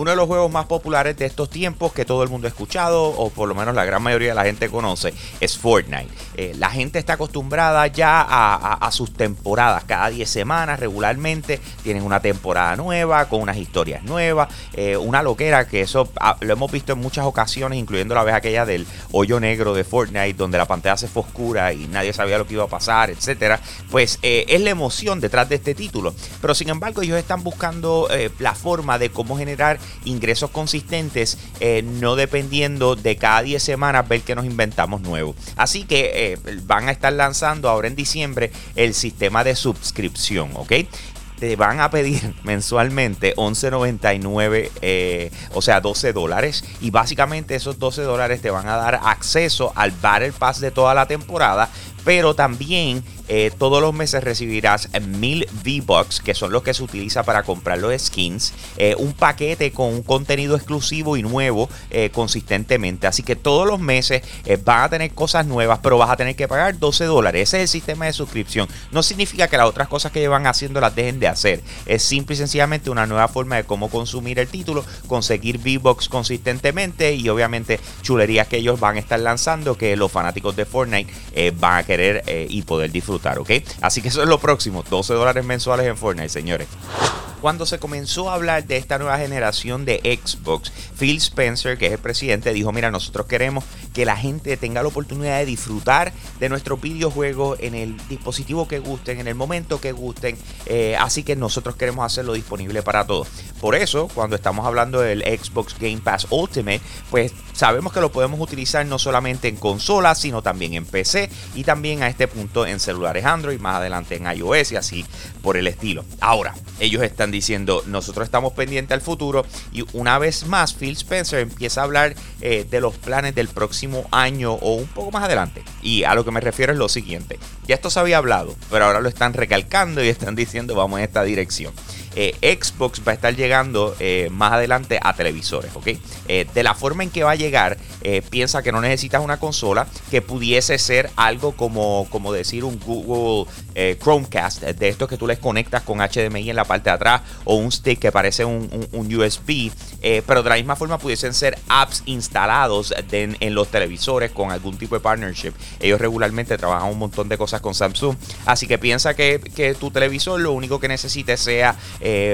uno de los juegos más populares de estos tiempos que todo el mundo ha escuchado, o por lo menos la gran mayoría de la gente conoce, es Fortnite. Eh, la gente está acostumbrada ya a, sus temporadas. Cada 10 semanas regularmente tienen una temporada nueva, con unas historias nuevas, eh, una loquera que eso ah, lo hemos visto en muchas ocasiones, incluyendo la vez aquella del hoyo negro de Fortnite, donde la pantalla se fue oscura y nadie sabía lo que iba a pasar, etcétera. Pues eh, es la emoción detrás de este título. Pero sin embargo, ellos están buscando la forma de cómo generar ingresos consistentes, eh, no dependiendo de cada 10 semanas ver que nos inventamos nuevo. Así que eh, van a estar lanzando ahora en diciembre el sistema de suscripción, ¿ok? te van a pedir mensualmente 11.99, eh, o sea, 12 dólares. Y básicamente esos 12 dólares te van a dar acceso al Battle Pass de toda la temporada. Pero también eh, todos los meses recibirás mil V-Bucks, que son los que se utiliza para comprar los skins, eh, un paquete con un contenido exclusivo y nuevo eh, consistentemente. Así que todos los meses van a tener cosas nuevas, pero vas a tener que pagar 12 dólares. Ese es el sistema de suscripción. No significa que las otras cosas que llevan haciendo las dejen de hacer. Es simple y sencillamente una nueva forma de cómo consumir el título, conseguir V-Bucks consistentemente y obviamente chulerías que ellos van a estar lanzando que los fanáticos de Fortnite van a querer y poder disfrutar. ¿ok? Así que eso es lo próximo, 12 dólares mensuales en Fortnite, señores. Cuando se comenzó a hablar de esta nueva generación de Xbox, Phil Spencer, que es el presidente, dijo, mira, nosotros queremos que la gente tenga la oportunidad de disfrutar de nuestros videojuegos en el dispositivo que gusten, en el momento que gusten, eh, así que nosotros queremos hacerlo disponible para todos. Por eso, cuando estamos hablando del Xbox Game Pass Ultimate, pues sabemos que lo podemos utilizar no solamente en consolas, sino también en PC y también a este punto en celulares Android, más adelante en iOS y así por el estilo. Ahora, ellos están diciendo, nosotros estamos pendientes al futuro y una vez más Phil Spencer empieza a hablar eh, de los planes del próximo año o un poco más adelante. Y a lo que me refiero es lo siguiente, ya esto se había hablado, pero ahora lo están recalcando y están diciendo vamos en esta dirección. Eh, Xbox va a estar llegando eh, más adelante a televisores, ¿ok? Eh, de la forma en que va a llegar, piensa que no necesitas una consola que pudiese ser algo como, como decir un Google Chromecast, de estos que tú les conectas con HDMI en la parte de atrás o un stick que parece un, USB, pero de la misma forma pudiesen ser apps instalados en los televisores con algún tipo de partnership. Ellos regularmente trabajan un montón de cosas con Samsung, así que piensa que, tu televisor lo único que necesite sea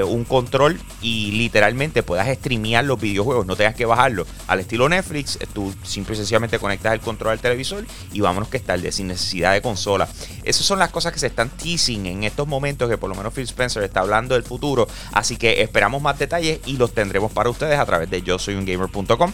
un control y literalmente puedas streamear los videojuegos, no tengas que bajarlo. Al estilo Netflix, eh, tú simple y sencillamente conectas el control al televisor y vámonos que es tarde, sin necesidad de consola. Esas son las cosas que se están teasing en estos momentos que por lo menos Phil Spencer está hablando del futuro. Así que esperamos más detalles y los tendremos para ustedes a través de yo soy un gamer.com.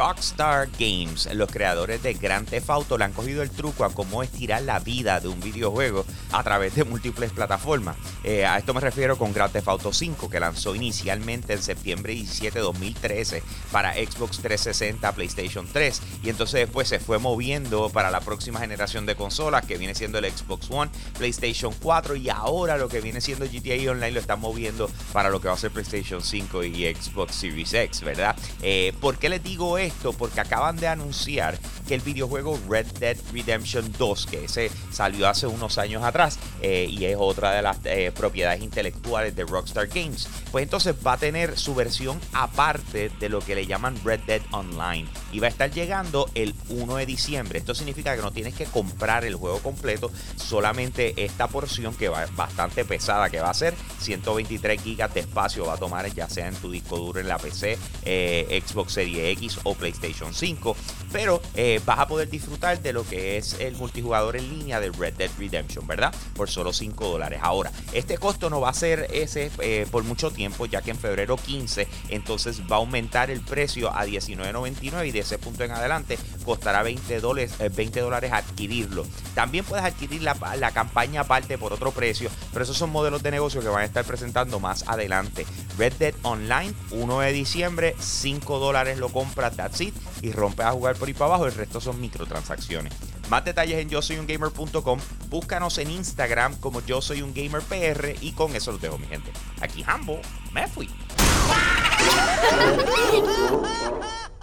Rockstar Games, los creadores de Grand Theft Auto, le han cogido el truco a cómo estirar la vida de un videojuego a través de múltiples plataformas. Eh, a esto me refiero con Grand Theft Auto 5, que lanzó inicialmente en septiembre 17 de 2013 para Xbox 360, PlayStation 3, y entonces después se fue moviendo para la próxima generación de consolas, que viene siendo el Xbox One, PlayStation 4, y ahora lo que viene siendo GTA Online lo están moviendo para lo que va a ser PlayStation 5 y Xbox Series X, ¿verdad? Eh, ¿Por qué les digo esto? Porque acaban de anunciar que el videojuego Red Dead Redemption 2, que ese salió hace unos años atrás eh, y es otra de las eh, propiedades intelectuales de Rockstar Games, pues entonces va a tener su versión aparte de lo que le llaman Red Dead Online y va a estar llegando el 1 de diciembre. Esto significa que no tienes que comprar el juego completo, solamente esta porción que va bastante pesada, que va a ser 123 gigas de espacio, va a tomar ya sea en tu disco duro en la PC, eh, Xbox Series X o PlayStation 5, pero eh, vas a poder disfrutar de lo que es el multijugador en línea de Red Dead Redemption, ¿verdad? Por solo 5 dólares. Ahora, este costo no va a ser ese eh, por mucho tiempo, ya que en febrero 15 entonces va a aumentar el precio a 19.99 y ese punto en adelante costará 20 dólares, 20 dólares adquirirlo. También puedes adquirir la, la campaña aparte por otro precio, pero esos son modelos de negocio que van a estar presentando más adelante. Red Dead Online, 1 de diciembre, 5 dólares lo compras, that's it, y rompes a jugar por ahí para abajo, el resto son microtransacciones. Más detalles en yo soy un gamer.com. Búscanos en Instagram como yo soy un gamer PR y con eso los dejo, mi gente. Aquí Hambo, me fui.